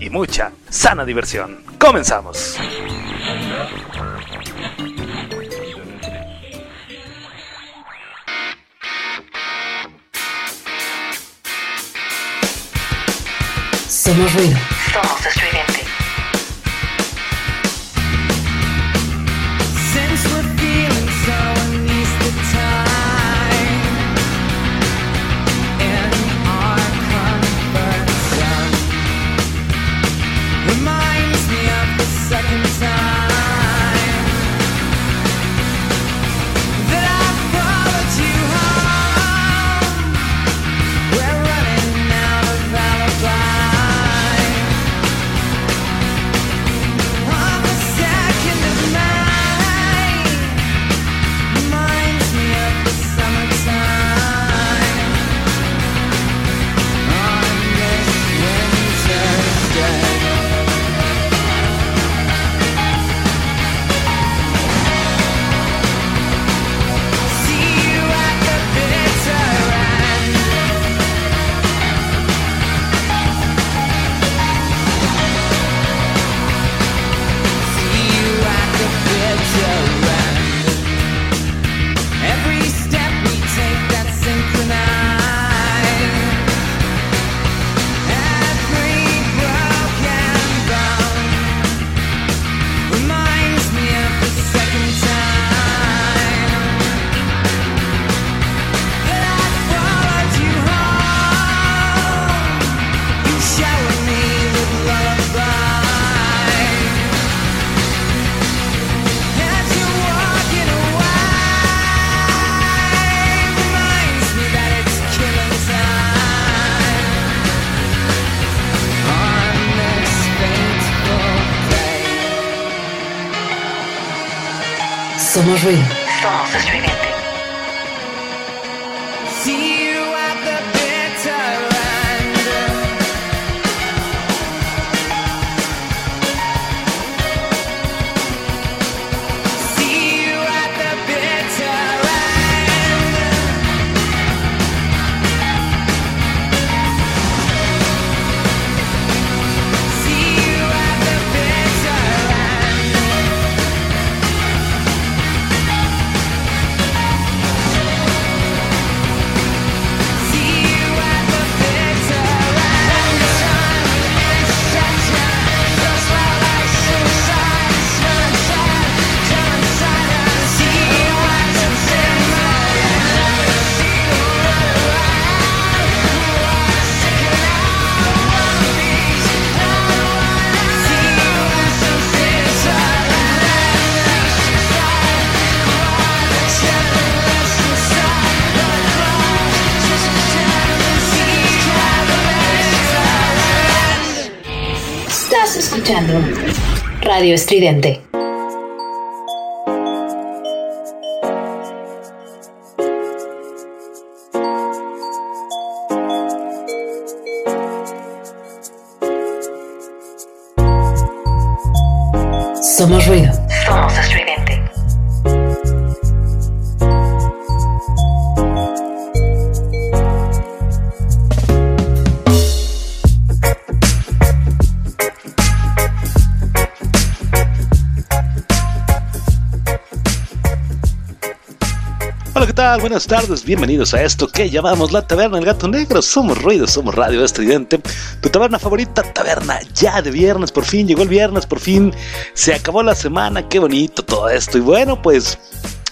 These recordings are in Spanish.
y mucha sana diversión. Comenzamos. Somos ruido. Somos estridente. Since we're feeling so escuchando Radio Estridente. Somos ruido. Somos estridente. Buenas tardes, bienvenidos a esto que llamamos la Taberna del Gato Negro. Somos ruido, somos radio estridente. Tu taberna favorita, taberna ya de viernes, por fin llegó el viernes, por fin se acabó la semana, qué bonito todo esto. Y bueno, pues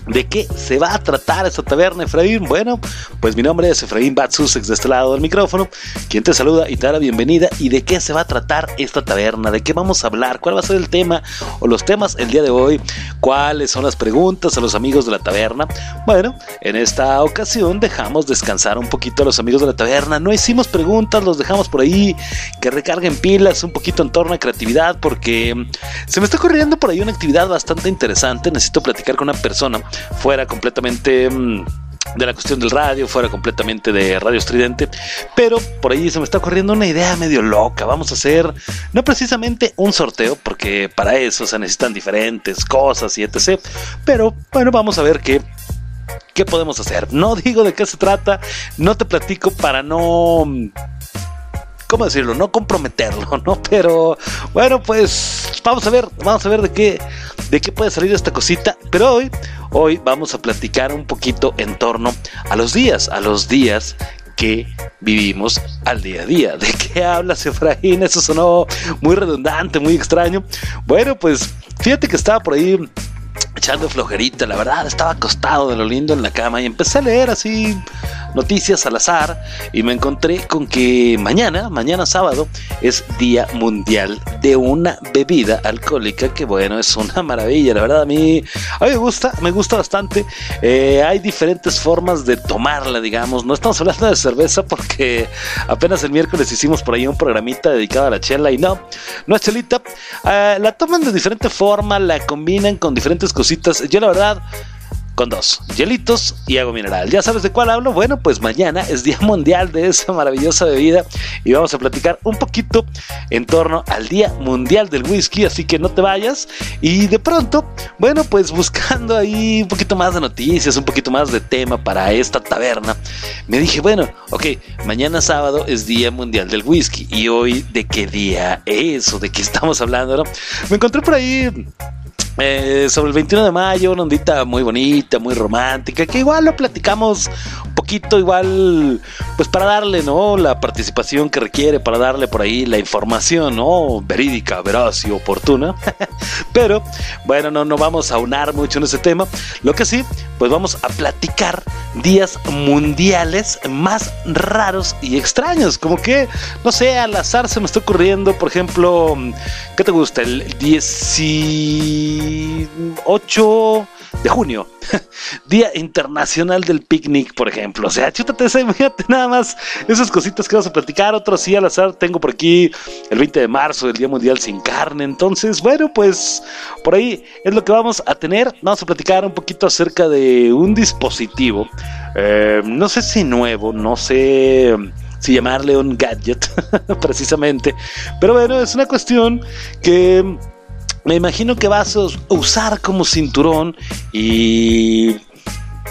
¿De qué se va a tratar esta taberna, Efraín? Bueno, pues mi nombre es Efraín Batsusex de este lado del micrófono, quien te saluda y te da la bienvenida. ¿Y de qué se va a tratar esta taberna? ¿De qué vamos a hablar? ¿Cuál va a ser el tema o los temas el día de hoy? ¿Cuáles son las preguntas a los amigos de la taberna? Bueno, en esta ocasión dejamos descansar un poquito a los amigos de la taberna. No hicimos preguntas, los dejamos por ahí que recarguen pilas un poquito en torno a creatividad porque se me está corriendo por ahí una actividad bastante interesante. Necesito platicar con una persona fuera completamente mm, de la cuestión del radio, fuera completamente de Radio Estridente, pero por ahí se me está ocurriendo una idea medio loca. Vamos a hacer no precisamente un sorteo, porque para eso se necesitan diferentes cosas y etc. Pero bueno, vamos a ver qué. ¿Qué podemos hacer? No digo de qué se trata, no te platico para no ¿cómo decirlo? No comprometerlo, ¿no? Pero bueno, pues vamos a ver, vamos a ver de qué, de qué puede salir esta cosita. Pero hoy, hoy vamos a platicar un poquito en torno a los días, a los días que vivimos al día a día. ¿De qué hablas, Efraín? Eso sonó muy redundante, muy extraño. Bueno, pues fíjate que estaba por ahí echando flojerita, la verdad, estaba acostado de lo lindo en la cama y empecé a leer así noticias al azar y me encontré con que mañana, mañana sábado, es Día Mundial de una bebida alcohólica que bueno, es una maravilla, la verdad a mí, a mí me gusta, me gusta bastante. Eh, hay diferentes formas de tomarla, digamos, no estamos hablando de cerveza porque apenas el miércoles hicimos por ahí un programita dedicado a la chela y no, no es chelita, eh, la toman de diferente forma, la combinan con diferentes cositas. Yo la verdad con dos, hielitos y agua mineral. ¿Ya sabes de cuál hablo? Bueno, pues mañana es Día Mundial de esa maravillosa bebida y vamos a platicar un poquito en torno al Día Mundial del Whisky, así que no te vayas. Y de pronto, bueno, pues buscando ahí un poquito más de noticias, un poquito más de tema para esta taberna, me dije, bueno, ok, mañana sábado es Día Mundial del Whisky y hoy de qué día es o de qué estamos hablando, ¿no? Me encontré por ahí eh, sobre el 21 de mayo, una ondita muy bonita, muy romántica, que igual lo platicamos un poquito, igual, pues para darle, ¿no? La participación que requiere, para darle por ahí la información, ¿no? Verídica, veraz y oportuna. Pero, bueno, no, no vamos a unar mucho en ese tema. Lo que sí, pues vamos a platicar días mundiales más raros y extraños. Como que, no sé, al azar se me está ocurriendo, por ejemplo, ¿qué te gusta? El 18 de junio, Día Internacional del Picnic, por ejemplo. O sea, chútate esa, imagínate nada más esas cositas que vamos a platicar. Otros sí, al azar, tengo por aquí el 20 de marzo, el Día Mundial sin Carne. Entonces, bueno, pues por ahí es lo que vamos a tener. Vamos a platicar un poquito acerca de un dispositivo. Eh, no sé si nuevo, no sé si llamarle un gadget, precisamente. Pero bueno, es una cuestión que me imagino que vas a usar como cinturón y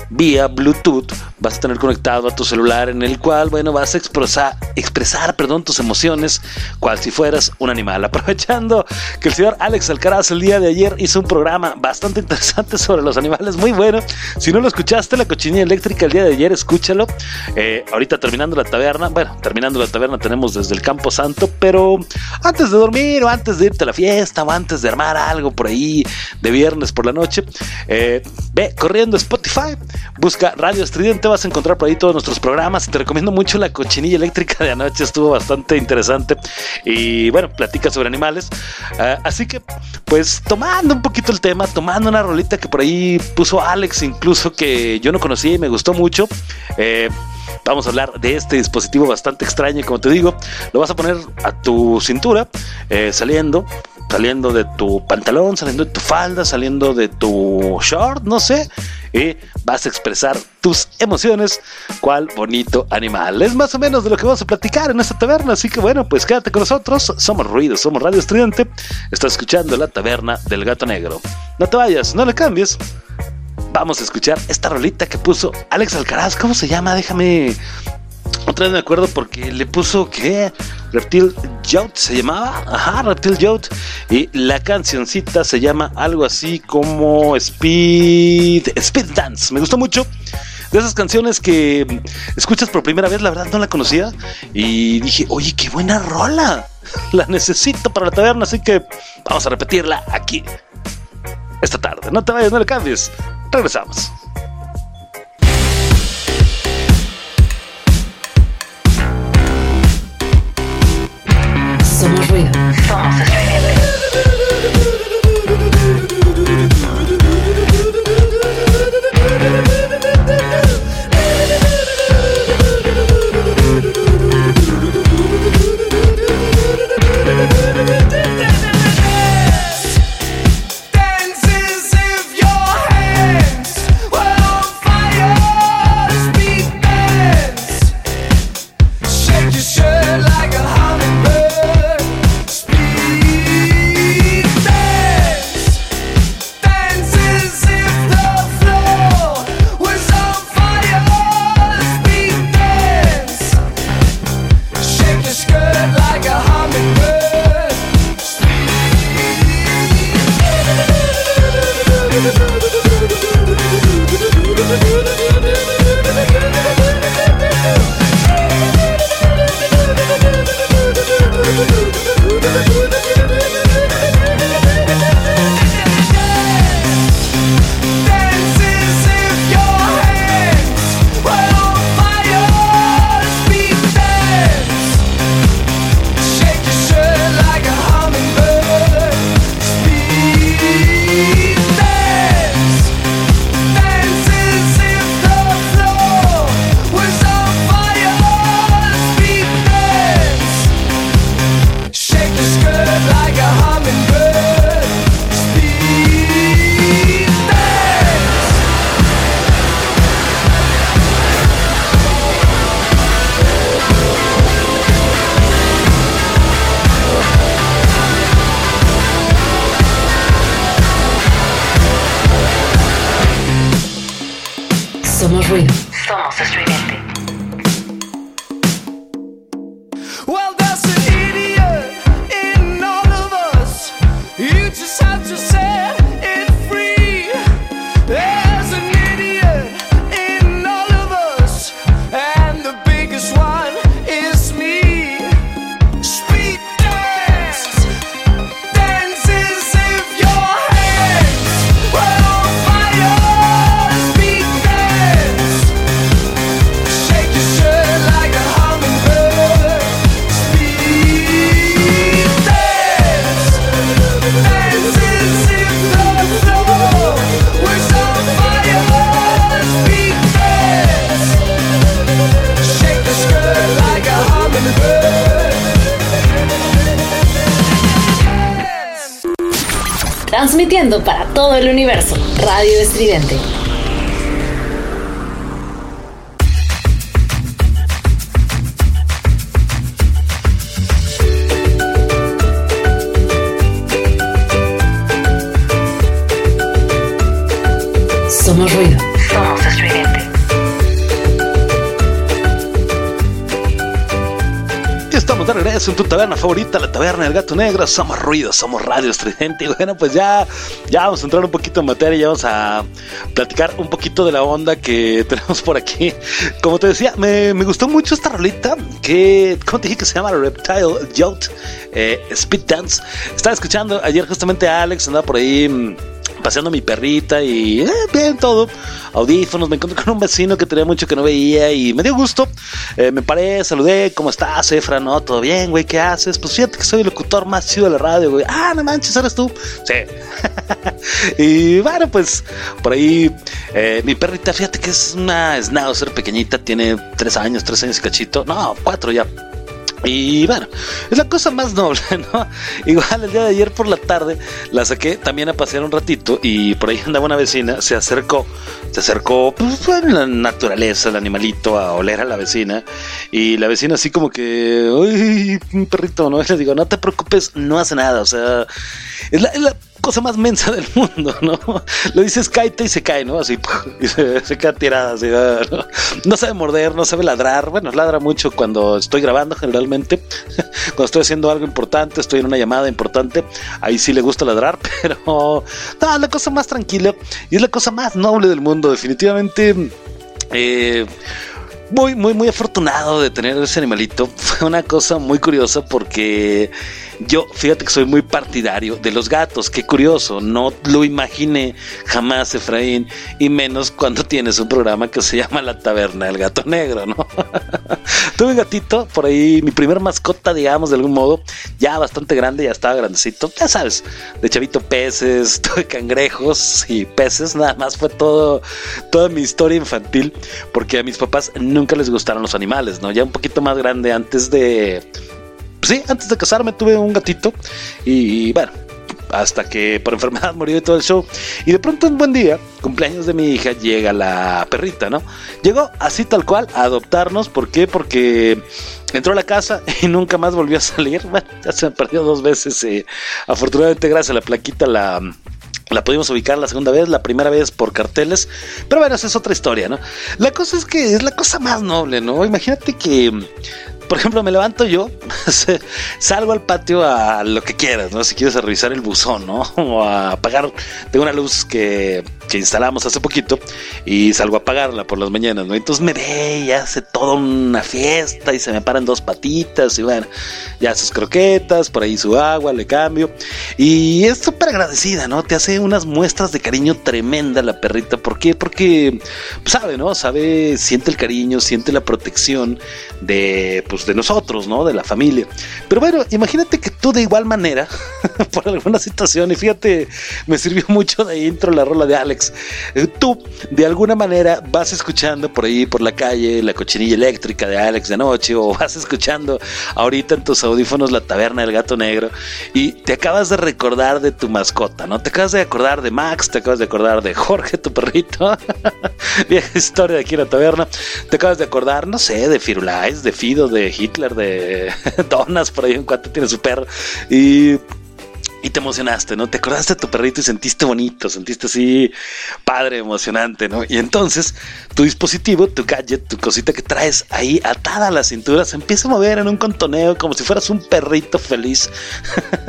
vía Bluetooth vas a tener conectado a tu celular en el cual, bueno, vas a expresar, expresar perdón, tus emociones cual si fueras un animal. Aprovechando que el señor Alex Alcaraz el día de ayer hizo un programa bastante interesante sobre los animales, muy bueno. Si no lo escuchaste, la cochinilla eléctrica el día de ayer, escúchalo. Eh, ahorita terminando la taberna, bueno, terminando la taberna tenemos desde el Campo Santo, pero antes de dormir o antes de irte a la fiesta o antes de armar algo por ahí de viernes por la noche, eh, ve corriendo Spotify, busca Radio Estridente, vas a encontrar por ahí todos nuestros programas. Te recomiendo mucho la cochinilla eléctrica de anoche, estuvo bastante interesante. Y bueno, platica sobre animales. Uh, así que, pues tomando un poquito el tema, tomando una rolita que por ahí puso Alex, incluso que yo no conocía y me gustó mucho. Eh, vamos a hablar de este dispositivo bastante extraño, como te digo, lo vas a poner a tu cintura, eh, saliendo, saliendo de tu pantalón, saliendo de tu falda, saliendo de tu short, no sé, y vas a expresar tus emociones, cual bonito animal. Es más o menos de lo que vamos a platicar en esta taberna, así que bueno, pues quédate con nosotros, somos Ruido, somos Radio Estudiante, estás escuchando la taberna del gato negro. No te vayas, no le cambies. Vamos a escuchar esta rolita que puso Alex Alcaraz, ¿cómo se llama? Déjame otra vez me acuerdo porque le puso que Reptil Youth se llamaba, ajá, Reptil Youth y la cancioncita se llama algo así como Speed Speed Dance. Me gustó mucho. De esas canciones que escuchas por primera vez, la verdad no la conocía y dije, "Oye, qué buena rola. La necesito para la taberna, así que vamos a repetirla aquí esta tarde. No te vayas, no le cambies. Regresamos. Somos Somos ruido. Somos estridente. Radio Estridente. Regreso en tu taberna favorita, la taberna del gato negro. Somos ruido, somos radio estridente. Y bueno, pues ya, ya vamos a entrar un poquito en materia. Ya vamos a platicar un poquito de la onda que tenemos por aquí. Como te decía, me, me gustó mucho esta rolita que, ¿cómo te dije que se llama? Reptile Yacht eh, Speed Dance. Estaba escuchando ayer justamente a Alex, andaba por ahí. Paseando mi perrita y eh, bien todo. Audífonos, me encontré con un vecino que tenía mucho que no veía y me dio gusto. Eh, me paré, saludé, ¿cómo estás, Efra? No, todo bien, güey, ¿qué haces? Pues fíjate que soy el locutor más chido de la radio, güey. Ah, no manches, ¿eres tú? Sí. y bueno, pues por ahí eh, mi perrita, fíjate que es una schnauzer pequeñita, tiene tres años, tres años y cachito. No, cuatro ya. Y bueno, es la cosa más noble, ¿no? Igual el día de ayer por la tarde la saqué también a pasear un ratito y por ahí andaba una vecina, se acercó, se acercó, pues fue en la naturaleza, el animalito, a oler a la vecina y la vecina así como que, uy, un perrito, ¿no? Y le digo, no te preocupes, no hace nada, o sea, es la, es la cosa más mensa del mundo, ¿no? Le dices cáete y se cae, ¿no? Así, se, se queda tirada, así, ¿no? sabe morder, no sabe ladrar, bueno, ladra mucho cuando estoy grabando generalmente, cuando estoy haciendo algo importante, estoy en una llamada importante, ahí sí le gusta ladrar, pero no, la cosa más tranquila y es la cosa más noble del mundo, definitivamente. Eh, muy, muy, muy afortunado de tener ese animalito. Fue una cosa muy curiosa porque Yo, fíjate que soy muy partidario de los gatos, qué curioso, no lo imaginé jamás, Efraín, y menos cuando tienes un programa que se llama La Taberna del Gato Negro, ¿no? Tuve un gatito, por ahí, mi primer mascota, digamos, de algún modo, ya bastante grande, ya estaba grandecito, ya sabes, de chavito peces, tuve cangrejos y peces, nada más fue todo, toda mi historia infantil, porque a mis papás nunca les gustaron los animales, ¿no? Ya un poquito más grande antes de pues sí, antes de casarme tuve un gatito y, bueno, hasta que por enfermedad murió y todo el show. Y de pronto un buen día, cumpleaños de mi hija, llega la perrita, ¿no? Llegó así tal cual a adoptarnos. ¿Por qué? Porque entró a la casa y nunca más volvió a salir. Bueno, ya se me perdió dos veces. Eh. Afortunadamente, gracias a la plaquita, la, la pudimos ubicar la segunda vez, la primera vez por carteles. Pero bueno, esa es otra historia, ¿no? La cosa es que es la cosa más noble, ¿no? Imagínate que por ejemplo, me levanto yo, salgo al patio a lo que quieras, ¿no? Si quieres revisar el buzón, ¿no? O a apagar. Tengo una luz que, que instalamos hace poquito y salgo a apagarla por las mañanas, ¿no? Entonces me ve y hace toda una fiesta y se me paran dos patitas y bueno, ya sus croquetas, por ahí su agua, le cambio. Y es súper agradecida, ¿no? Te hace unas muestras de cariño tremenda la perrita. ¿Por qué? Porque pues, sabe, ¿no? Sabe, siente el cariño, siente la protección de pues, de nosotros, ¿no? De la familia. Pero bueno, imagínate que tú de igual manera, por alguna situación, y fíjate, me sirvió mucho de intro la rola de Alex, eh, tú de alguna manera vas escuchando por ahí, por la calle, la cochinilla eléctrica de Alex de noche, o vas escuchando ahorita en tus audífonos la taberna del gato negro, y te acabas de recordar de tu mascota, ¿no? Te acabas de acordar de Max, te acabas de acordar de Jorge, tu perrito, vieja historia de aquí en la taberna, te acabas de acordar, no sé, de Firulais, de Fido, de Hitler, de Donas, por ahí en cuanto tiene su perro. Y y te emocionaste, ¿no? Te acordaste de tu perrito y sentiste bonito, sentiste así padre, emocionante, ¿no? Y entonces tu dispositivo, tu gadget, tu cosita que traes ahí atada a la cintura se empieza a mover en un contoneo como si fueras un perrito feliz.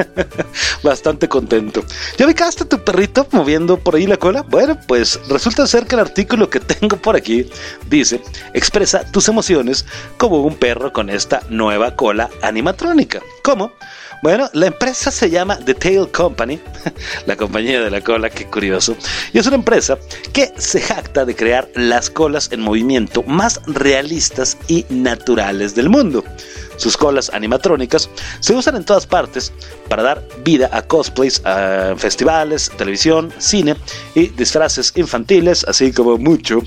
Bastante contento. ¿Ya ubicaste a tu perrito moviendo por ahí la cola? Bueno, pues resulta ser que el artículo que tengo por aquí dice, expresa tus emociones como un perro con esta nueva cola animatrónica. ¿Cómo? Bueno, la empresa se llama The Tail Company, la compañía de la cola, qué curioso. Y es una empresa que se jacta de crear las colas en movimiento más realistas y naturales del mundo. Sus colas animatrónicas se usan en todas partes para dar vida a cosplays, festivales, televisión, cine y disfraces infantiles, así como mucho,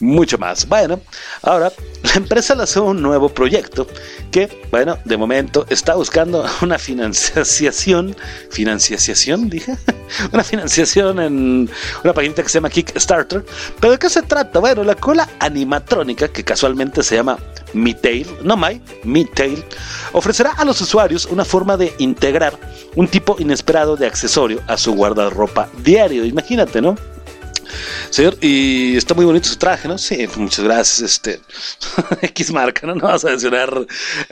mucho más. Bueno, ahora la empresa lanzó un nuevo proyecto que, bueno, de momento está buscando una financiación, financiación, dije, una financiación en una página que se llama Kickstarter. ¿Pero de qué se trata? Bueno, la cola animatrónica, que casualmente se llama Mi Tail, no My, Tail, ofrecerá a los usuarios una forma de integrar un tipo inesperado de accesorio a su guardarropa diario. Imagínate, ¿no? Señor, y está muy bonito su traje, ¿no? Sí, muchas gracias. Este, X marca, ¿no? No vas a mencionar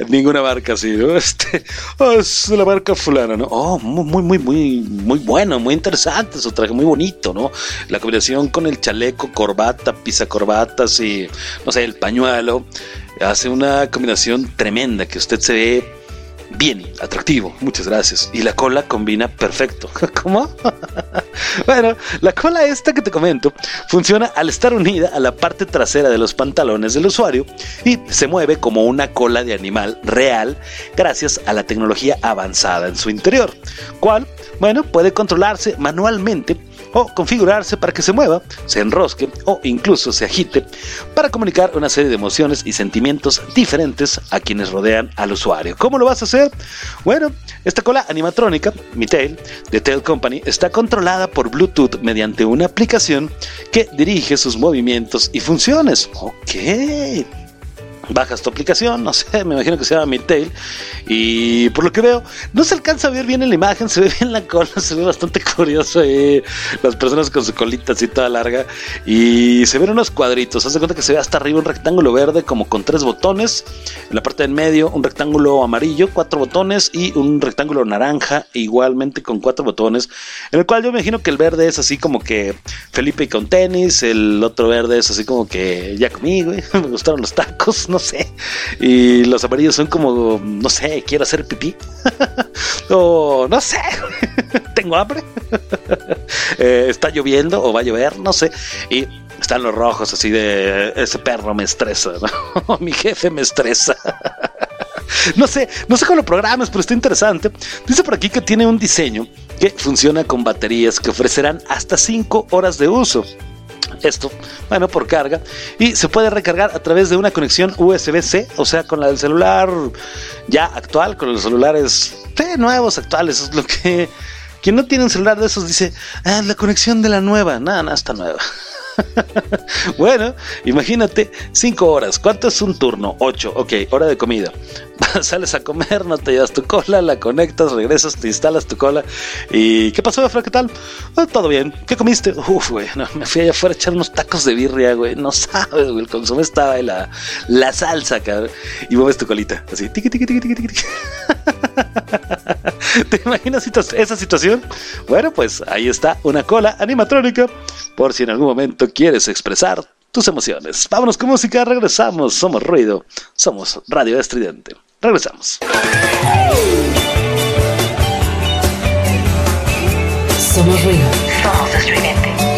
ninguna marca así, ¿no? Este, oh, es la marca fulana, ¿no? Oh, muy, muy, muy, muy, muy bueno, muy interesante su traje, muy bonito, ¿no? La combinación con el chaleco, corbata, pisa corbatas y, no sé, el pañuelo, hace una combinación tremenda que usted se ve bien, atractivo, muchas gracias. Y la cola combina perfecto. ¿Cómo? bueno, la cola esta que te comento funciona al estar unida a la parte trasera de los pantalones del usuario y se mueve como una cola de animal real gracias a la tecnología avanzada en su interior, cual, bueno, puede controlarse manualmente o configurarse para que se mueva, se enrosque o incluso se agite para comunicar una serie de emociones y sentimientos diferentes a quienes rodean al usuario. ¿Cómo lo vas a hacer? Bueno, esta cola animatrónica, mi Tail, de Tail Company, está controlada por Bluetooth mediante una aplicación que dirige sus movimientos y funciones. Ok bajas tu aplicación, no sé, me imagino que se llama Midtail. Y por lo que veo, no se alcanza a ver bien en la imagen, se ve bien la cola, se ve bastante curioso ahí. Las personas con su colita así toda larga. Y se ven unos cuadritos. Haz de cuenta que se ve hasta arriba un rectángulo verde, como con tres botones. En la parte del medio, un rectángulo amarillo, cuatro botones. Y un rectángulo naranja, igualmente con cuatro botones. En el cual yo me imagino que el verde es así como que Felipe con tenis. El otro verde es así como que ya conmigo, me gustaron los tacos no sé. Y los amarillos son como, no sé, quiero hacer pipí. o no sé, tengo hambre, Eh, está lloviendo o va a llover, no sé, y están los rojos así de ese perro me estresa, mi jefe me estresa. No sé, no sé cómo lo programas, pero está interesante. Dice por aquí que tiene un diseño que funciona con baterías que ofrecerán hasta 5 horas de uso. Esto, bueno, por carga. Y se puede recargar a través de una conexión USB-C, o sea, con la del celular ya actual, con los celulares nuevos, actuales. Es lo que. Quien no tiene un celular de esos dice, ah, la conexión de la nueva. Nada, nada, está nueva. bueno, imagínate, 5 horas. ¿Cuánto es un turno? 8. Ok, hora de comida. Sales a comer, no te llevas tu cola, la conectas, regresas, te instalas tu cola. ¿Y qué pasó, Efra? ¿Qué tal? "Ah, todo bien. ¿Qué comiste? Uf, güey, me fui allá afuera a echar unos tacos de birria, güey. No sabes, güey. El consomé estaba y la, la salsa, cabrón. Y mueves tu colita, así, tiqui, tiqui, tiqui, tiqui, tiqui. ¿Te imaginas esa situación? Bueno, pues ahí está una cola animatrónica por si en algún momento quieres expresar tus emociones. Vámonos con música, regresamos. Somos ruido, somos radio estridente. Regresamos. Somos ruido. Somos estridente.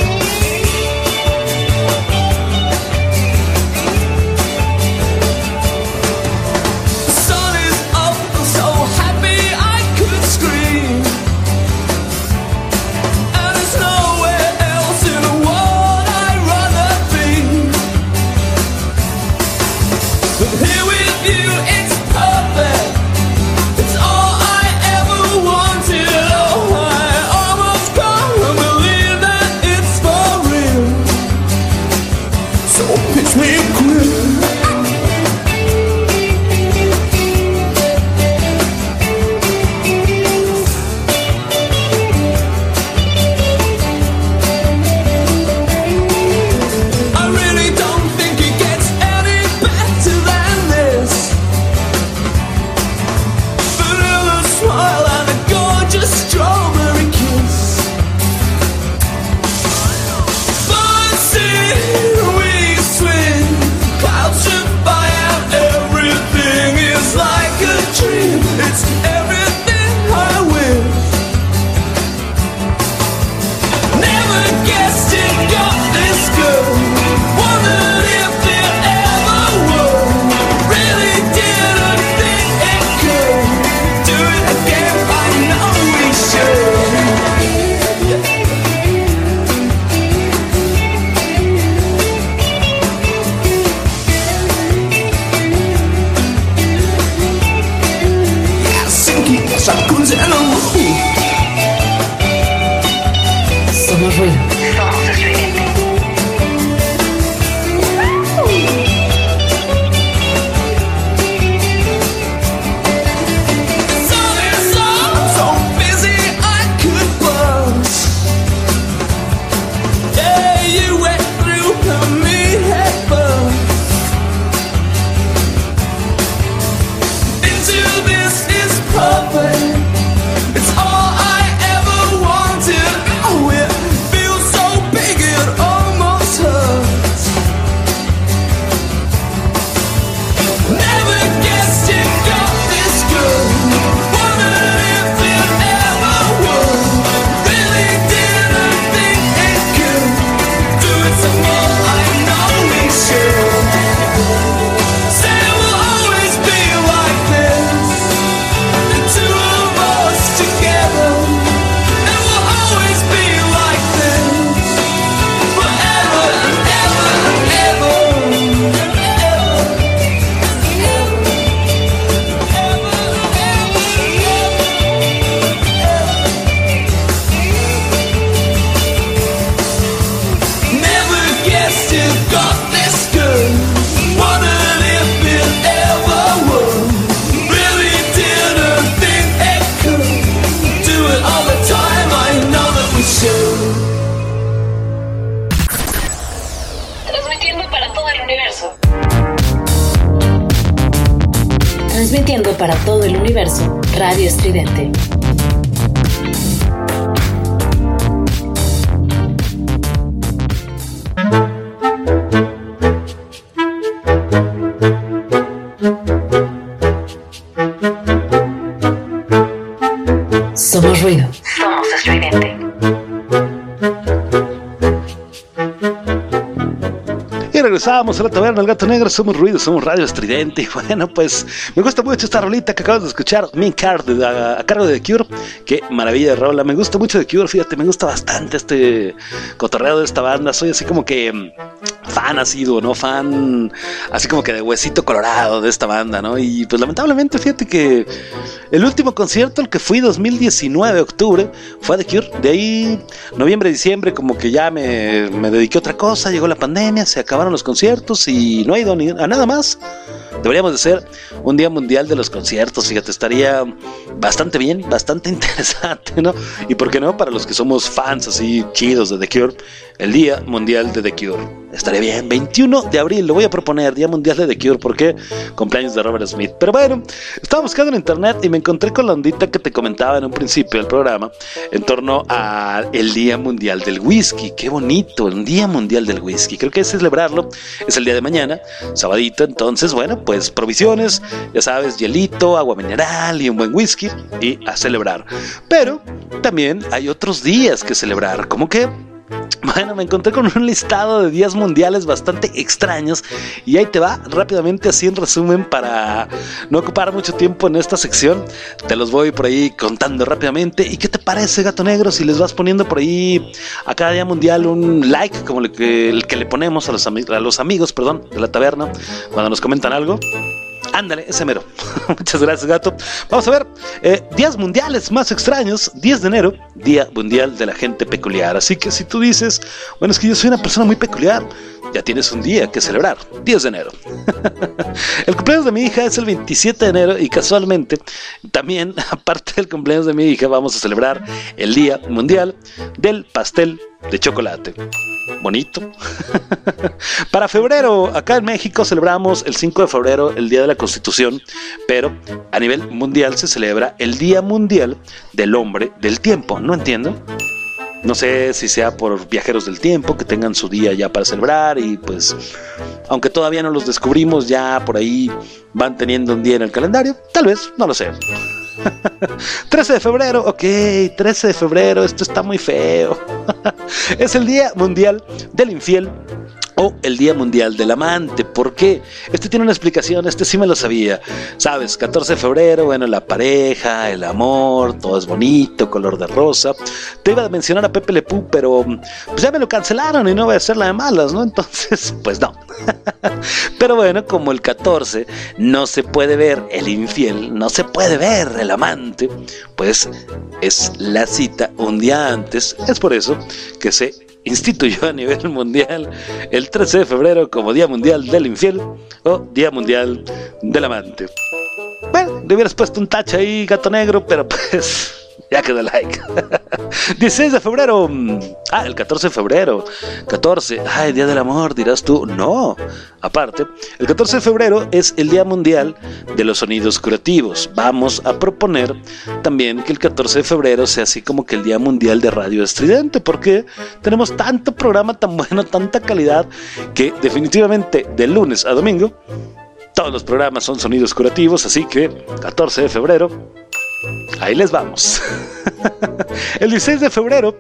Regresamos a la taberna del gato negro. Somos ruido, somos radio estridente. Y bueno, pues me gusta mucho esta rolita que acabas de escuchar. Min Card a, a cargo de The Cure. Qué maravilla de rola. Me gusta mucho The Cure. Fíjate, me gusta bastante este cotorreo de esta banda. Soy así como que mm, fan ha sido, ¿no? Fan así como que de huesito colorado de esta banda, ¿no? Y pues lamentablemente, fíjate que el último concierto, el que fui 2019, octubre, fue The Cure. De ahí, noviembre, diciembre, como que ya me, me dediqué a otra cosa, llegó la pandemia, se acabaron los conciertos y no he ido a nada más. Deberíamos de ser un día mundial de los conciertos, fíjate, estaría bastante bien, bastante interesante, ¿no? Y por qué no, para los que somos fans así chidos de The Cure, el Día Mundial de The Cure. Estaría bien, 21 de abril, lo voy a proponer, Día Mundial de The Cure, porque cumpleaños de Robert Smith. Pero bueno, estaba buscando en internet y me encontré con la ondita que te comentaba en un principio del programa en torno al Día Mundial del Whisky. Qué bonito, un Día Mundial del Whisky. Creo que celebrarlo es el día de mañana, sabadito. Entonces, bueno, pues provisiones, ya sabes, hielito, agua mineral y un buen whisky y a celebrar. Pero también hay otros días que celebrar, como que bueno, me encontré con un listado de días mundiales bastante extraños y ahí te va rápidamente así en resumen para no ocupar mucho tiempo en esta sección. Te los voy por ahí contando rápidamente. ¿Y qué te parece, gato negro, si les vas poniendo por ahí a cada día mundial un like como el que, le ponemos a los, a los amigos perdón, de la taberna cuando nos comentan algo? Ándale, ese mero. Muchas gracias, gato. Vamos a ver, eh, días mundiales más extraños. 10 de enero, Día Mundial de la Gente Peculiar. Así que si tú dices, bueno, es que yo soy una persona muy peculiar, ya tienes un día que celebrar, 10 de enero. el cumpleaños de mi hija es el 27 de enero y casualmente también, aparte del cumpleaños de mi hija, vamos a celebrar el Día Mundial del Pastel de Chocolate. Bonito. Para febrero, acá en México celebramos el 5 de febrero, el Día de la Constitución, pero a nivel mundial se celebra el Día Mundial del Hombre del Tiempo. No entiendo. No sé si sea por viajeros del tiempo que tengan su día ya para celebrar y pues, aunque todavía no los descubrimos, ya por ahí van teniendo un día en el calendario. Tal vez, no lo sé. 13 de febrero, ok, 13 de febrero, esto está muy feo. es el Día Mundial del Infiel o el Día Mundial del Amante. ¿Por qué? Este tiene una explicación, este sí me lo sabía. Sabes, 14 de febrero, bueno, la pareja, el amor, todo es bonito, color de rosa. Te iba a mencionar a Pepe Le Pew, pero pues ya me lo cancelaron y no voy a hacer la de malas, ¿no? Entonces, pues no. Pero bueno, como el 14 no se puede ver el infiel, no se puede ver el amante, pues es la cita un día antes. Es por eso que se instituyó a nivel mundial el 13 de febrero como Día Mundial del Infiel o Día Mundial del Amante. Bueno, le hubieras puesto un tacho ahí, gato negro, pero pues ya quedó like. 16 de febrero. mm, Ah, el 14 de febrero. 14. Ay, Día del Amor, dirás tú. No. Aparte, el 14 de febrero es el Día Mundial de los Sonidos Curativos. Vamos a proponer también que el 14 de febrero sea así como que el Día Mundial de Radio Estridente, porque tenemos tanto programa tan bueno, tanta calidad, que definitivamente de lunes a domingo todos los programas son sonidos curativos, así que 14 de febrero, ahí les vamos. el 16 de febrero,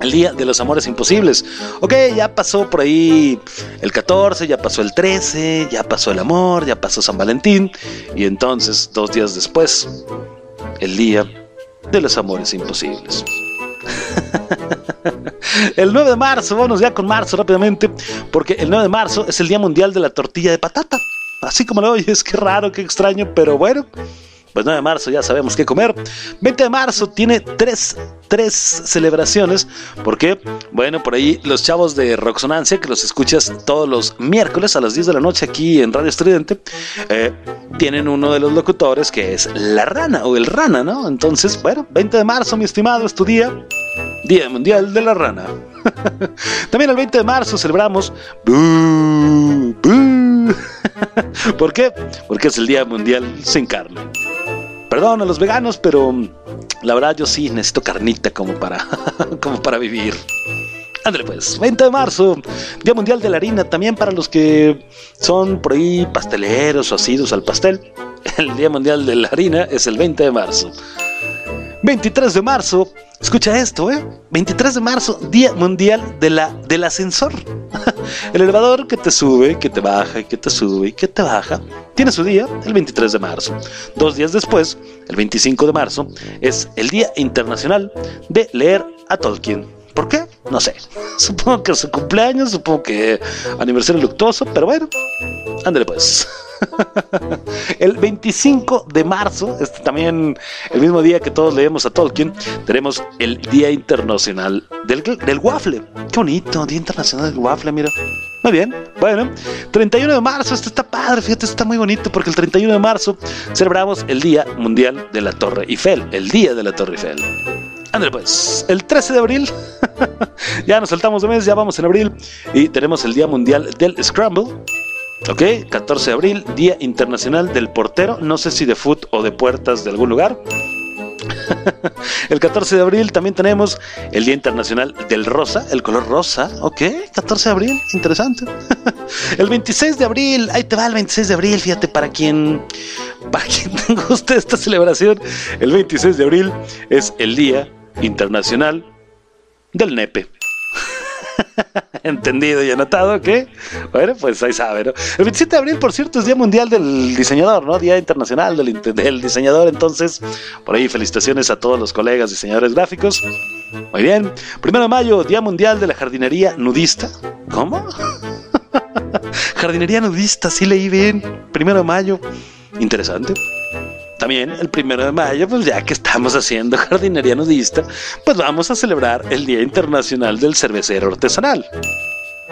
el día de los amores imposibles. Ok, ya pasó por ahí el 14, ya pasó el 13, ya pasó el amor, ya pasó San Valentín, y entonces, dos días después, el día de los amores imposibles. El 9 de marzo, vámonos ya con marzo rápidamente, porque el 9 de marzo es el Día Mundial de la Tortilla de Patata. Así como lo oyes, qué raro, qué extraño, pero bueno. Pues 9 de marzo ya sabemos qué comer. 20 de marzo tiene tres, tres celebraciones. Porque, bueno, por ahí los chavos de Roxonancia, que los escuchas todos los miércoles a las 10 de la noche aquí en Radio Estridente, eh, tienen uno de los locutores que es la rana o el rana, ¿no? Entonces, bueno, 20 de marzo, mi estimado, es tu día. Día Mundial de la Rana. También el 20 de marzo celebramos. ¿Por qué? Porque es el Día Mundial sin carne. Perdón a los veganos, pero mm, la verdad yo sí necesito carnita como para, como para vivir. Ándale pues, 20 de marzo, Día Mundial de la Harina, también para los que son por ahí pasteleros o asidos al pastel. El Día Mundial de la Harina es el 20 de marzo. 23 de marzo, escucha esto, ¿eh? 23 de marzo, Día Mundial de la, del Ascensor. El elevador que te sube, que te baja, y que te sube y que te baja, tiene su día el 23 de marzo. Dos días después, el 25 de marzo, es el Día Internacional de Leer a Tolkien. ¿Por qué? No sé. Supongo que su cumpleaños, supongo que aniversario luctuoso, pero bueno, ándale pues. El 25 de marzo, este también el mismo día que todos leemos a Tolkien, tenemos el Día Internacional del, del Waffle. Qué bonito, Día Internacional del Waffle, mira. Muy bien, bueno, 31 de marzo, esto está padre, fíjate, está muy bonito porque el 31 de marzo celebramos el Día Mundial de la Torre Eiffel, el Día de la Torre Eiffel. Ándale pues, el 13 de abril, ya nos saltamos de mes, ya vamos en abril y tenemos el Día Mundial del Scramble. Ok, 14 de abril, Día Internacional del Portero. No sé si de foot o de puertas de algún lugar. el 14 de abril también tenemos el Día Internacional del Rosa, el color rosa. Ok, 14 de abril, interesante. el 26 de abril, ahí te va el 26 de abril, fíjate, para quien, para quien te guste esta celebración, el 26 de abril es el Día Internacional del Nepe. Entendido y anotado, ¿ok? Bueno, pues ahí sabe, ¿no? El 27 de abril, por cierto, es Día Mundial del Diseñador, ¿no? Día Internacional del, del Diseñador, entonces, por ahí felicitaciones a todos los colegas diseñadores gráficos. Muy bien. Primero de mayo, Día Mundial de la Jardinería Nudista. ¿Cómo? Jardinería Nudista, sí leí bien. Primero de mayo. Interesante. También el primero de mayo, pues ya que estamos haciendo jardinería nudista, pues vamos a celebrar el Día Internacional del Cervecero Artesanal.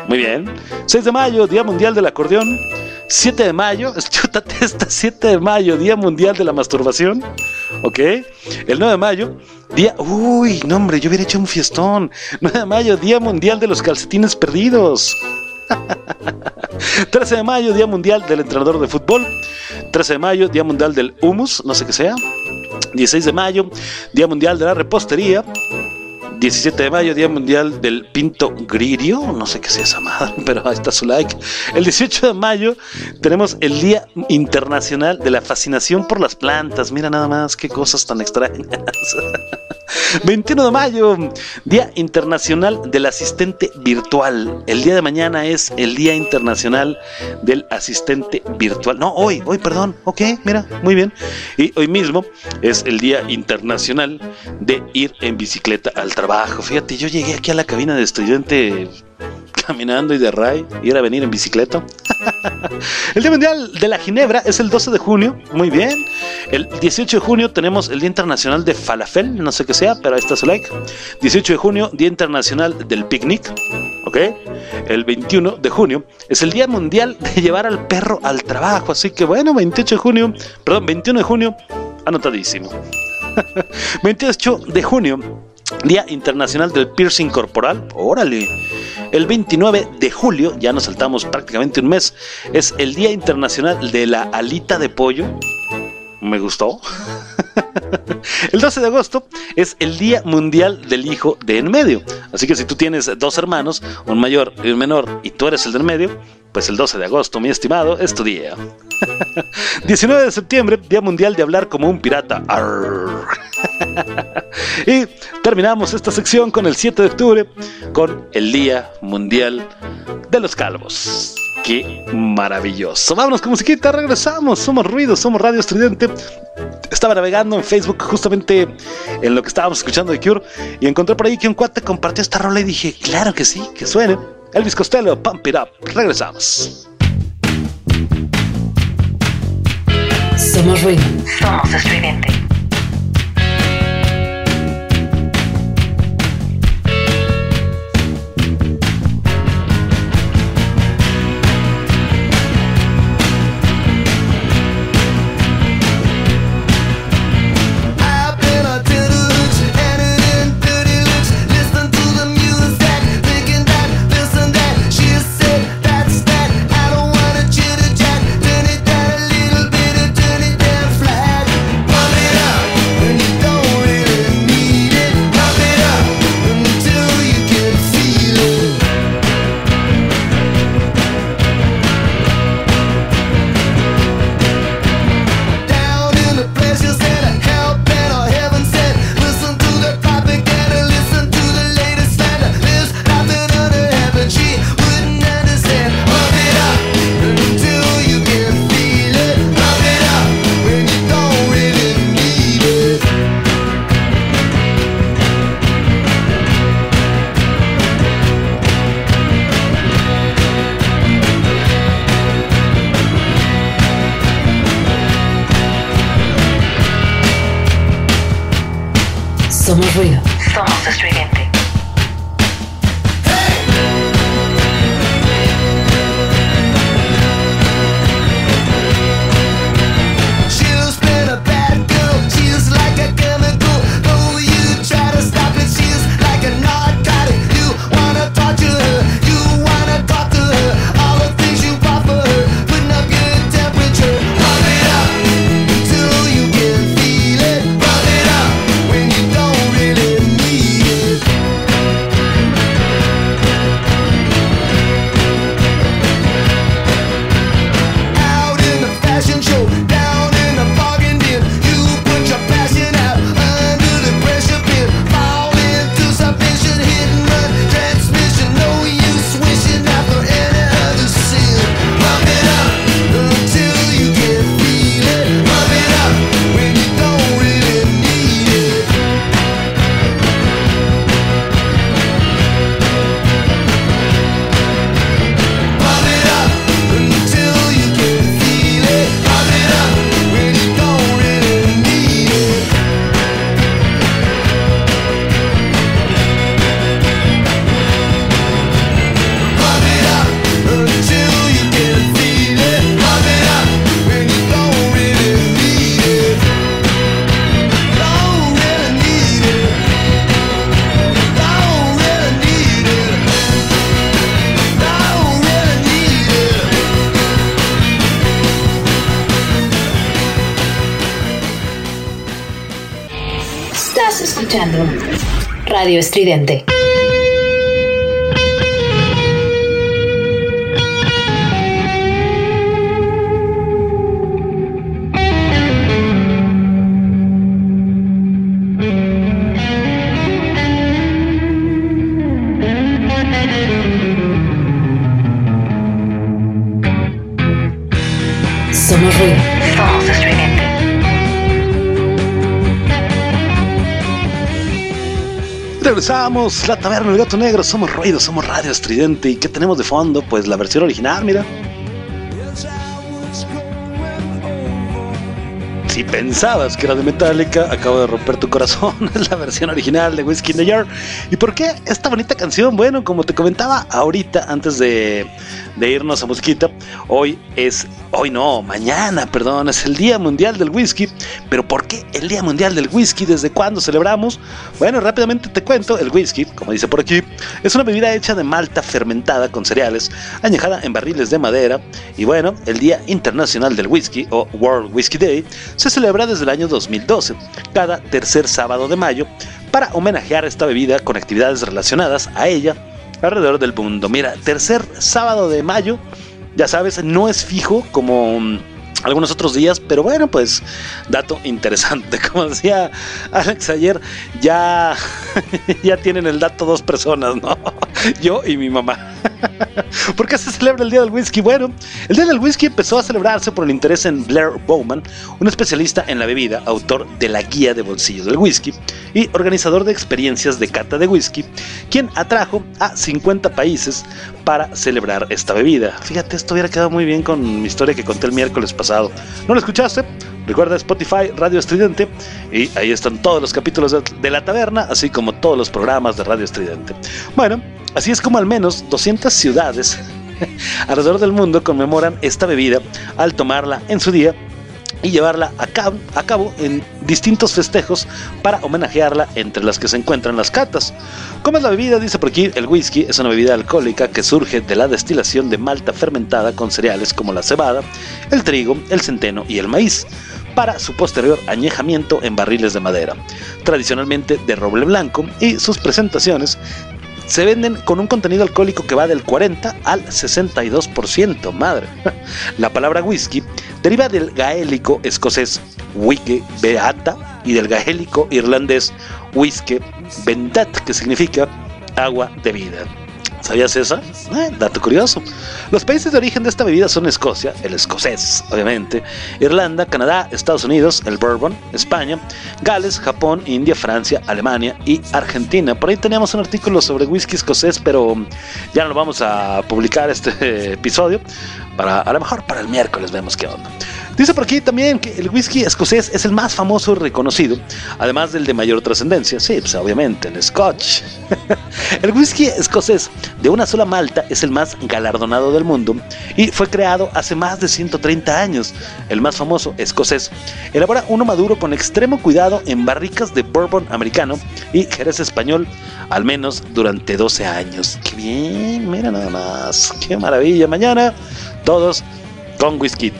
Muy bien. 6 de mayo, Día Mundial del Acordeón. 7 de mayo, chútate esta 7 de mayo, Día Mundial de la Masturbación. ¿Ok? El 9 de mayo, Día... Uy, no hombre, yo hubiera hecho un fiestón. 9 de mayo, Día Mundial de los Calcetines Perdidos. 13 de mayo, Día Mundial del Entrenador de Fútbol. 13 de mayo, Día Mundial del Humus, no sé qué sea. 16 de mayo, Día Mundial de la Repostería. 17 de mayo, Día Mundial del Pinto Gririo, no sé qué sea esa madre, pero ahí está su like. El 18 de mayo tenemos el Día Internacional de la Fascinación por las Plantas. Mira nada más qué cosas tan extrañas. 21 de mayo, Día Internacional del Asistente Virtual. El día de mañana es el Día Internacional del Asistente Virtual. No, hoy, hoy, perdón. Ok, mira, muy bien. Y hoy mismo es el Día Internacional de ir en bicicleta al trabajo. Fíjate, yo llegué aquí a la cabina de estudiante caminando y de ray, ir a venir en bicicleta. el Día Mundial de la Ginebra es el 12 de junio, muy bien. El 18 de junio tenemos el Día Internacional de Falafel, no sé qué sea, pero ahí está su like. 18 de junio, Día Internacional del Picnic, ¿ok? El 21 de junio es el Día Mundial de llevar al perro al trabajo, así que bueno, 28 de junio, perdón, 21 de junio, anotadísimo. 28 de junio, Día Internacional del Piercing Corporal. Órale. El 29 de julio, ya nos saltamos prácticamente un mes, es el Día Internacional de la Alita de Pollo. Me gustó. El 12 de agosto es el Día Mundial del Hijo de en medio. Así que si tú tienes dos hermanos, un mayor y un menor, y tú eres el del medio, pues el 12 de agosto, mi estimado, es tu día. 19 de septiembre, Día Mundial de Hablar como un Pirata. Y terminamos esta sección con el 7 de octubre, con el Día Mundial de los Calvos. Qué maravilloso. Vámonos con musiquita, regresamos. Somos ruido, somos Radio Estridente. Estaba navegando en Facebook justamente en lo que estábamos escuchando de Cure y encontré por ahí que un cuate compartió esta rola y dije, claro que sí, que suene. Elvis Costello, Pump It Up. Regresamos. Somos ruido. Somos estridente. Radio Estridente. Regresamos, la taberna del gato negro, somos ruido, somos radio estridente. ¿Y qué tenemos de fondo? Pues la versión original, mira. Si pensabas que era de Metallica, acabo de romper tu corazón. Es la versión original de Whiskey in the Jar. ¿Y por qué esta bonita canción? Bueno, como te comentaba ahorita, antes de, de irnos a musiquita, hoy es, hoy no, mañana, perdón, es el Día Mundial del Whisky. Pero ¿por qué el Día Mundial del Whisky? ¿Desde cuándo celebramos? Bueno, rápidamente te cuento, el whisky, como dice por aquí, es una bebida hecha de malta fermentada con cereales, añejada en barriles de madera. Y bueno, el Día Internacional del Whisky, o World Whisky Day, se celebra desde el año 2012, cada tercer sábado de mayo, para homenajear esta bebida con actividades relacionadas a ella alrededor del mundo. Mira, tercer sábado de mayo, ya sabes, no es fijo como mm, algunos otros días, pero bueno, pues dato interesante. Como decía Alex ayer, ya, ya tienen el dato dos personas, ¿no? Yo y mi mamá. ¿Por qué se celebra el Día del Whisky? Bueno, el Día del Whisky empezó a celebrarse por el interés en Blair Bowman, un especialista en la bebida, autor de la Guía de Bolsillo del Whisky y organizador de experiencias de cata de whisky, quien atrajo a 50 países para celebrar esta bebida. Fíjate, esto hubiera quedado muy bien con mi historia que conté el miércoles ¿No lo escuchaste? Recuerda Spotify, Radio Estridente, y ahí están todos los capítulos de, de la taberna, así como todos los programas de Radio Estridente. Bueno, así es como al menos 200 ciudades alrededor del mundo conmemoran esta bebida al tomarla en su día y llevarla a cabo, a cabo, en distintos festejos para homenajearla entre las que se encuentran las catas. ¿Cómo es la bebida? Dice por aquí, el whisky es una bebida alcohólica que surge de la destilación de malta fermentada con cereales como la cebada, el trigo, el centeno y el maíz para su posterior añejamiento en barriles de madera, tradicionalmente de roble blanco, y sus presentaciones se venden con un contenido alcohólico que va del 40 al 62%, madre. La palabra whisky deriva del gaélico escocés wike beata y del gaélico irlandés whisky bendat, que significa agua de vida. ¿Sabías eso? Eh, dato curioso. Los países de origen de esta bebida son Escocia, el escocés, obviamente, Irlanda, Canadá, Estados Unidos, el bourbon, España, Gales, Japón, India, Francia, Alemania y Argentina. Por ahí teníamos un artículo sobre whisky escocés, pero ya no lo vamos a publicar este episodio. Para, a lo mejor para el miércoles vemos qué onda. Dice por aquí también que el whisky escocés es el más famoso y reconocido, además del de mayor trascendencia. Sí, pues obviamente, el scotch. el whisky escocés de una sola malta es el más galardonado del mundo y fue creado hace más de 130 años. El más famoso escocés elabora uno maduro con extremo cuidado en barricas de bourbon americano y jerez español, al menos durante 12 años. ¡Qué bien! Mira nada más. ¡Qué maravilla! Mañana todos con whisky.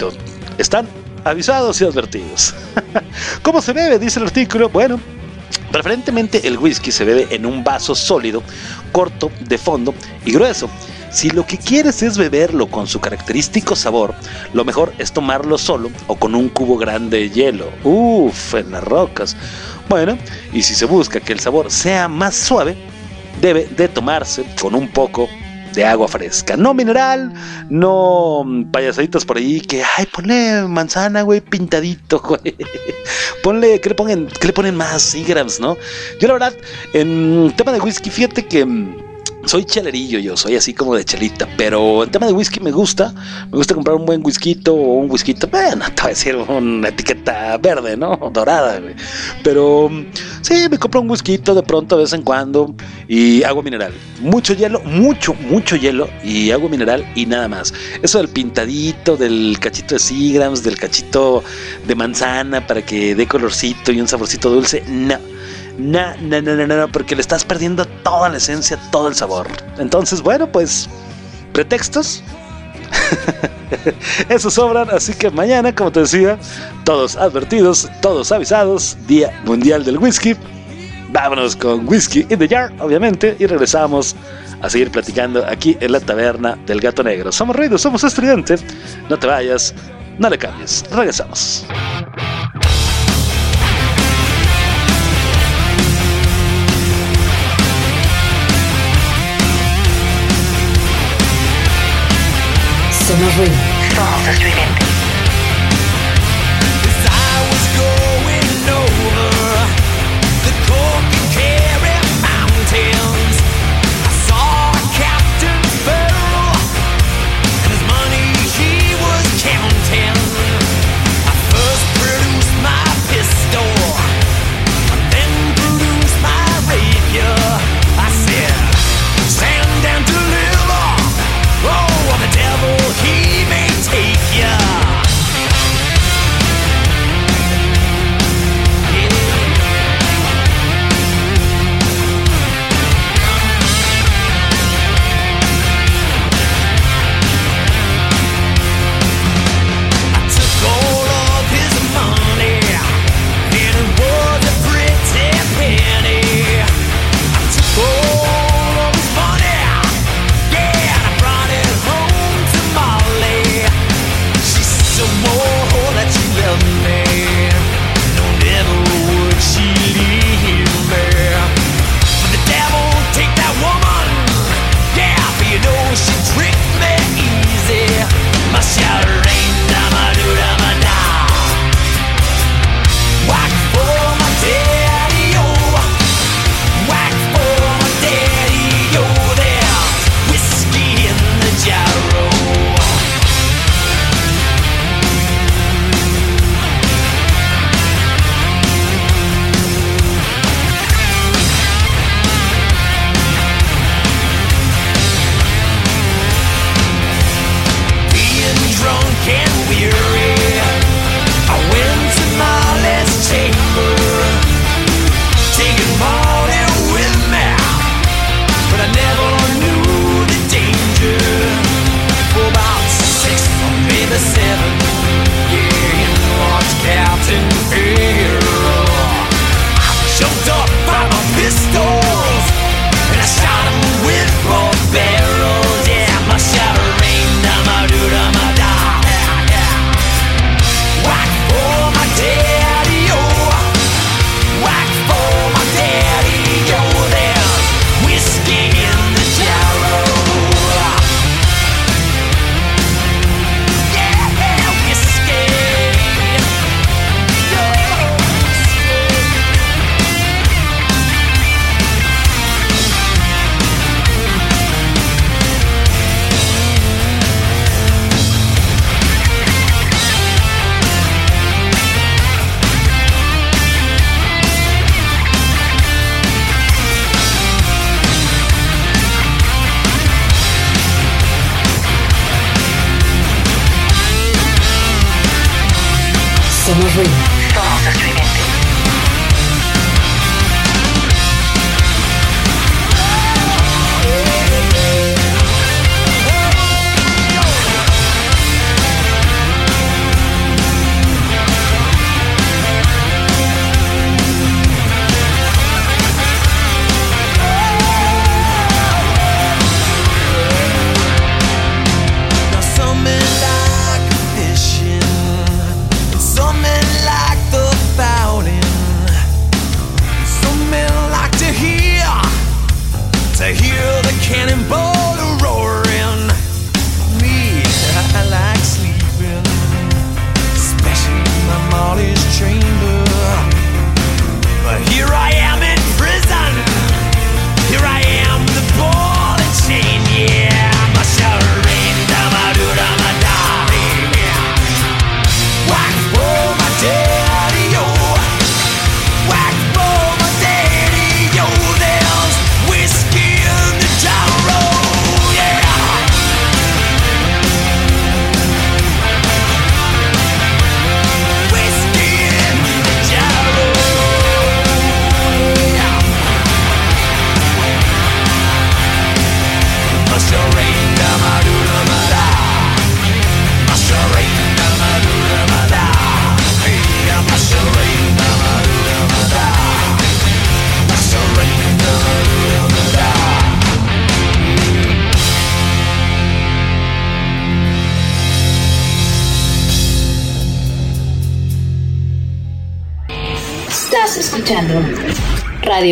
Están avisados y advertidos. ¿Cómo se bebe? Dice el artículo. Bueno, preferentemente el whisky se bebe en un vaso sólido, corto, de fondo y grueso. Si lo que quieres es beberlo con su característico sabor, lo mejor es tomarlo solo o con un cubo grande de hielo. Uff, en las rocas. Bueno, y si se busca que el sabor sea más suave, debe de tomarse con un poco de agua fresca. No mineral, no mm, payasaditos por ahí que, ay, ponle manzana, güey, pintadito, güey. Ponle, ¿qué le ponen, qué le ponen más? Seagrams, ¿no? Yo la verdad, en tema de whisky, fíjate que mm, soy chelerillo yo, soy así como de chelita, pero en tema de whisky me gusta, me gusta comprar un buen whisky o un whisky, bueno, te voy a decir una etiqueta verde, ¿no? Dorada, güey. Pero mm, sí, me compro un whisky de pronto de vez en cuando y agua mineral. Mucho hielo, mucho, mucho hielo y agua mineral y nada más. Eso del pintadito, del cachito de Seagrams, del cachito de manzana para que dé colorcito y un saborcito dulce, no. No, no, no, no, no, porque le estás perdiendo toda la esencia, todo el sabor. Entonces, bueno, pues, pretextos. Esos sobran, así que mañana, como te decía, todos advertidos, todos avisados, Día Mundial del Whisky. Vámonos con Whisky in the Jar, obviamente, y regresamos a seguir platicando aquí en la taberna del gato negro. Somos ruidos, somos estudiantes. No te vayas, no le cambies. Regresamos. Somos ruido. Somos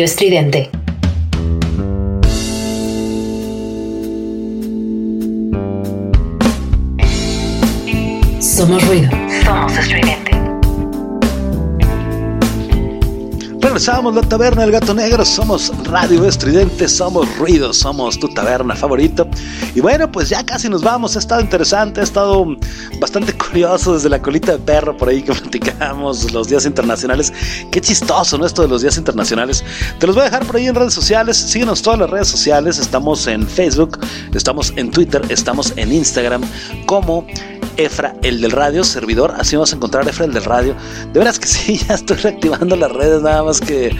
Radio Estridente. Somos ruido. Somos estridente. Regresamos la taberna del gato negro, somos Radio Estridente, somos ruido, somos tu taberna favorito. Y bueno, pues ya casi nos vamos, ha estado interesante, ha estado bastante curioso desde la colita de perro por ahí que platicamos los días internacionales. Qué chistoso, ¿no? Esto de los días internacionales. Te los voy a dejar por ahí en redes sociales, síguenos todas las redes sociales, estamos en Facebook, estamos en Twitter, estamos en Instagram como Efra, el del radio, servidor. Así vamos a encontrar Efra, el del radio. De veras que sí, ya estoy reactivando las redes, nada más que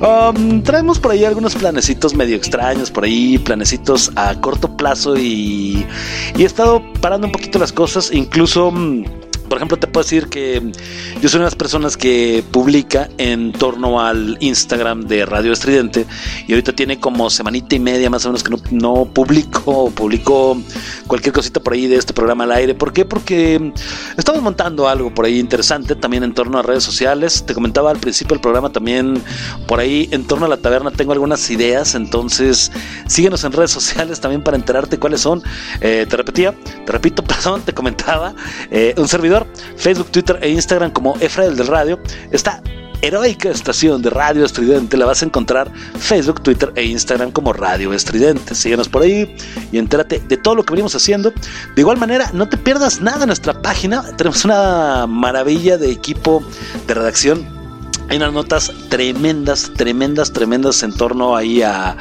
um, traemos por ahí algunos planecitos medio extraños, por ahí planecitos a corto plazo y, y he estado parando un poquito las cosas, incluso... mm, por ejemplo, te puedo decir que yo soy una de las personas que publica en torno al Instagram de Radio Estridente y ahorita tiene como semanita y media más o menos que no, no publico, publico cualquier cosita por ahí de este programa al aire. ¿Por qué? Porque estamos montando algo por ahí interesante también en torno a redes sociales. Te comentaba al principio del programa también por ahí en torno a la taberna tengo algunas ideas, entonces síguenos en redes sociales también para enterarte cuáles son. Eh, te repetía, te repito, perdón, te comentaba, eh, un servidor, Facebook, Twitter e Instagram como Efra el del Radio. Esta heroica estación de Radio Estridente la vas a encontrar Facebook, Twitter e Instagram como Radio Estridente. Síguenos por ahí y entérate de todo lo que venimos haciendo. De igual manera, no te pierdas nada en nuestra página. Tenemos una maravilla de equipo de redacción hay unas notas tremendas, tremendas, tremendas en torno ahí a,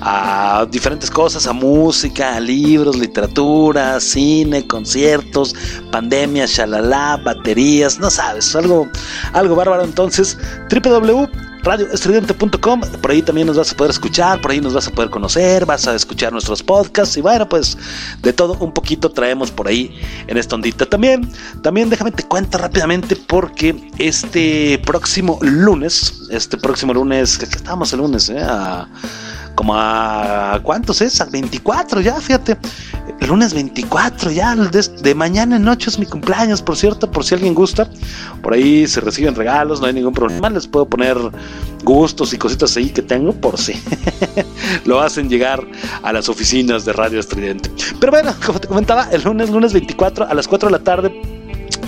a diferentes cosas, a música, a libros, literatura, cine, conciertos, pandemia, shalala, baterías, no sabes, algo, algo bárbaro. Entonces, www radioestridente.com. Por ahí también nos vas a poder escuchar, por ahí nos vas a poder conocer, vas a escuchar nuestros podcasts y bueno, pues de todo un poquito traemos por ahí en esta ondita. También, también déjame te cuento rápidamente porque este próximo lunes, este próximo lunes, que estamos el lunes, ¿eh? A- como a cuántos es, a 24 ya, fíjate. El lunes 24 ya, de, mañana en noche es mi cumpleaños, por cierto, por si alguien gusta. Por ahí se reciben regalos, no hay ningún problema. Les puedo poner gustos y cositas ahí que tengo por si lo hacen llegar a las oficinas de Radio Estridente. Pero bueno, como te comentaba, el lunes, lunes 24 a las 4 de la tarde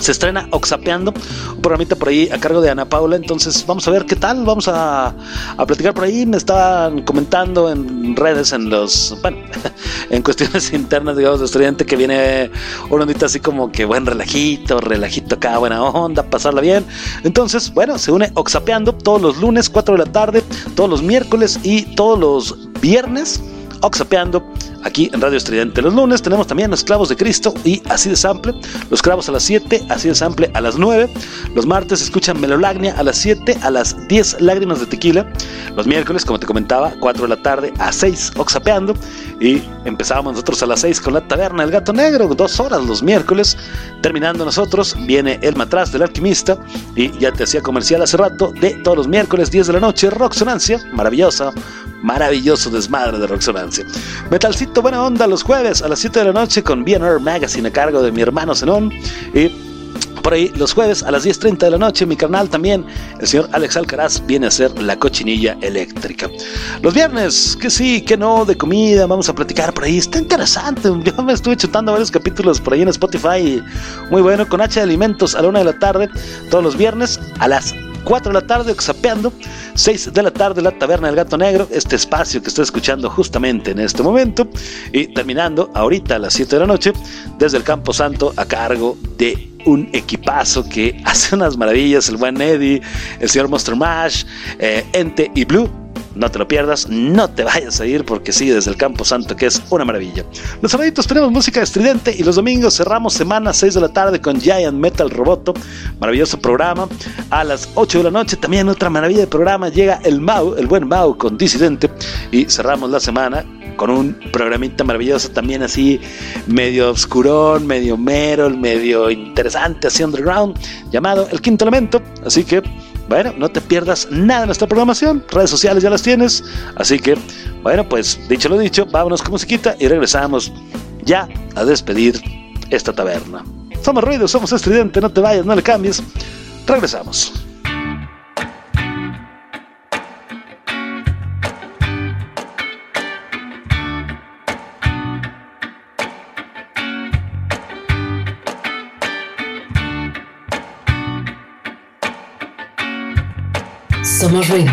se estrena Oxapeando, un programita por ahí a cargo de Ana Paula. Entonces, vamos a ver qué tal. Vamos a, a platicar por ahí. Me estaban comentando en redes, en los, en cuestiones internas, digamos, de estudiante, que viene una ondita así como que buen relajito, relajito acá, buena onda, pasarla bien. Entonces, bueno, se une Oxapeando todos los lunes, 4 de la tarde, todos los miércoles y todos los viernes. Oxapeando aquí en Radio Estridente. Los lunes tenemos también Los Clavos de Cristo y Así de Sample. Los Clavos a las 7, Así de Sample a las 9. Los martes escuchan Melolagnia a las 7, a las 10 Lágrimas de Tequila. Los miércoles, como te comentaba, 4 de la tarde a 6 Oxapeando. Y empezábamos nosotros a las 6 con la Taberna del Gato Negro, dos horas los miércoles. Terminando nosotros, viene El Matraz del Alquimista. Y ya te hacía comercial hace rato de todos los miércoles, 10 de la noche, Roxonancia, maravillosa, maravilloso desmadre de Roxonancia. Metalcito Buena Onda los jueves a las 7 de la noche con BNR Magazine a cargo de mi hermano Zenón. Y por ahí los jueves a las 10.30 de la noche, mi canal también, el señor Alex Alcaraz viene a hacer la cochinilla eléctrica. Los viernes, que sí, que no, de comida, vamos a platicar por ahí, está interesante. Yo me estuve chutando varios capítulos por ahí en Spotify, muy bueno, con H de Alimentos a la 1 de la tarde, todos los viernes a las 4 de la tarde, Oxapeando, 6 de la tarde, La Taberna del Gato Negro, este espacio que estoy escuchando justamente en este momento, y terminando ahorita a las 7 de la noche, desde el Campo Santo a cargo de un equipazo que hace unas maravillas, el buen Eddie, el señor Monster Mash, eh, Ente y Blue. No te lo pierdas, no te vayas a ir porque sigue desde el Campo Santo, que es una maravilla. Los sábados tenemos música estridente y los domingos cerramos semana 6 de la tarde con Giant Metal Roboto, maravilloso programa. A las 8 de la noche también otra maravilla de programa, llega el Mau, el buen Mau con Disidente y cerramos la semana con un programita maravilloso también así medio oscurón, medio mero, medio interesante, así underground, llamado El Quinto Elemento. Así que bueno, no te pierdas nada de nuestra programación. Redes sociales ya las tienes. Así que, bueno, pues dicho lo dicho, vámonos con musiquita y regresamos ya a despedir esta taberna. Somos ruido, somos estridente, no te vayas, no le cambies. Regresamos. Somos ruido.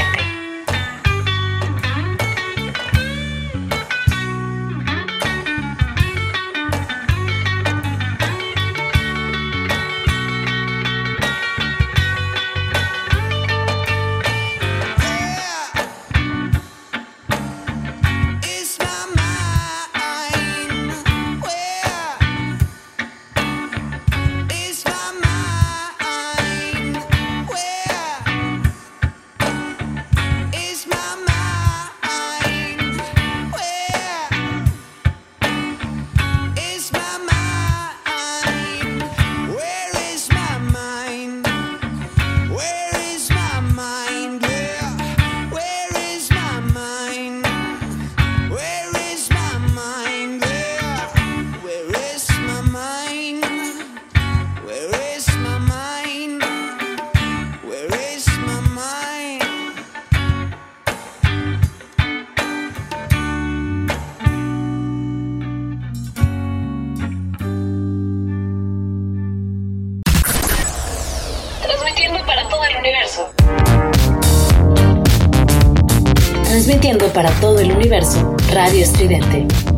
Radio Estridente.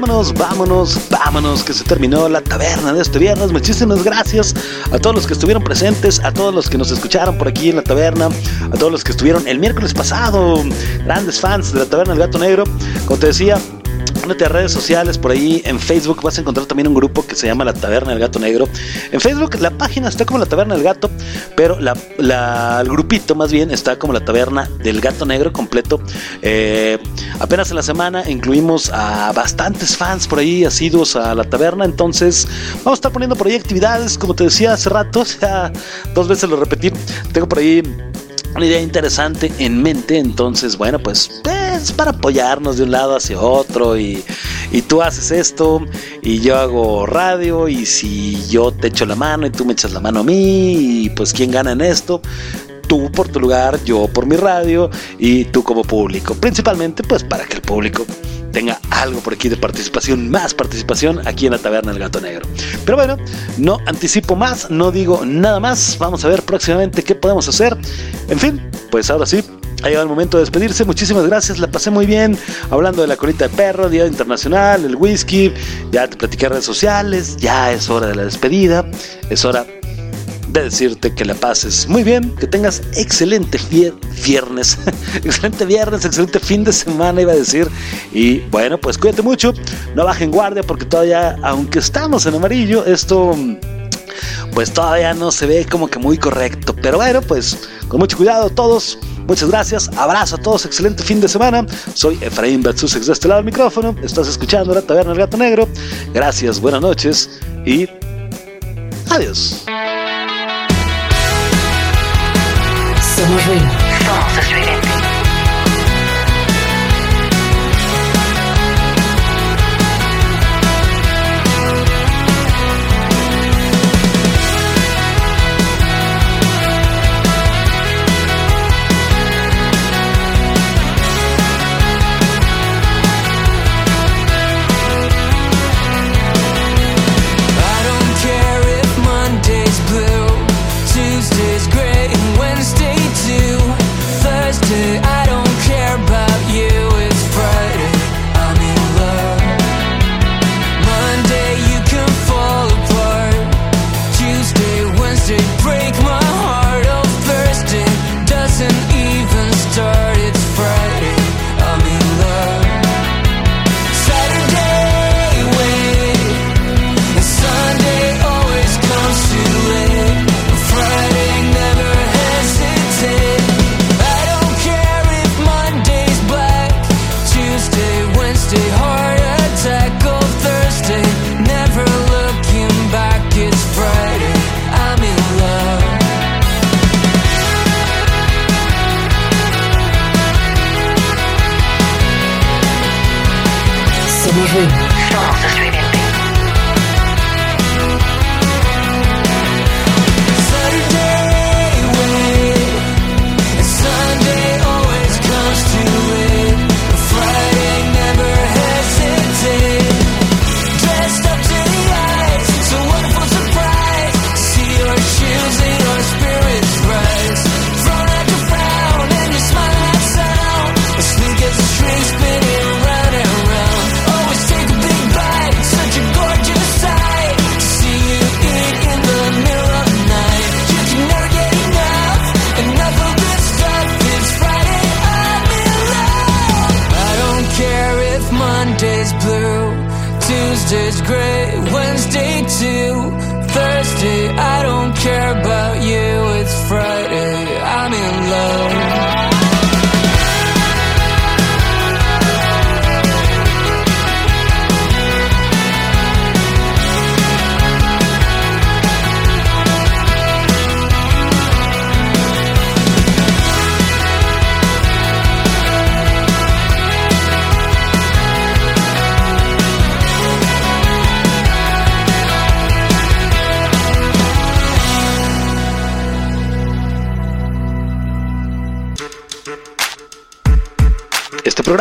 Vámonos, vámonos, vámonos, que se terminó la taberna de este viernes. Muchísimas gracias a todos los que estuvieron presentes, a todos los que nos escucharon por aquí en la taberna, a todos los que estuvieron el miércoles pasado, grandes fans de la taberna del gato negro. Como te decía, Únete a redes sociales por ahí en Facebook vas a encontrar también un grupo que se llama La Taberna del Gato Negro. En Facebook la página está como La Taberna del Gato, pero la, el grupito más bien está como La Taberna del Gato Negro completo. Eh, apenas en la semana incluimos a bastantes fans por ahí asiduos a la taberna, entonces vamos a estar poniendo por ahí actividades, como te decía hace rato, ya dos veces lo repetí. Tengo por ahí una idea interesante en mente, entonces bueno, pues es para apoyarnos de un lado hacia otro y, y tú haces esto y yo hago radio y si yo te echo la mano y tú me echas la mano a mí y pues quién gana en esto. Tú por tu lugar, yo por mi radio y tú como público. Principalmente pues para que el público tenga algo por aquí de participación, más participación aquí en la Taberna del Gato Negro. Pero bueno, no anticipo más, no digo nada más. Vamos a ver próximamente qué podemos hacer. En fin, pues ahora sí. Ha llegado el momento de despedirse. Muchísimas gracias. La pasé muy bien hablando de la colita de perro, Día Internacional, el whisky. Ya te platiqué redes sociales. Ya es hora de la despedida. Es hora de decirte que la pases muy bien, que tengas excelente vier- viernes, excelente viernes, excelente fin de semana, iba a decir. Y bueno, pues cuídate mucho, no bajen guardia porque todavía, aunque estamos en amarillo, esto pues todavía no se ve como que muy correcto. Pero bueno, pues con mucho cuidado todos. Muchas gracias, abrazo a todos, excelente fin de semana. Soy Efraín Batsusex de este lado del micrófono. Estás escuchando la Taberna del Gato Negro. Gracias, buenas noches y adiós. Somos ruido.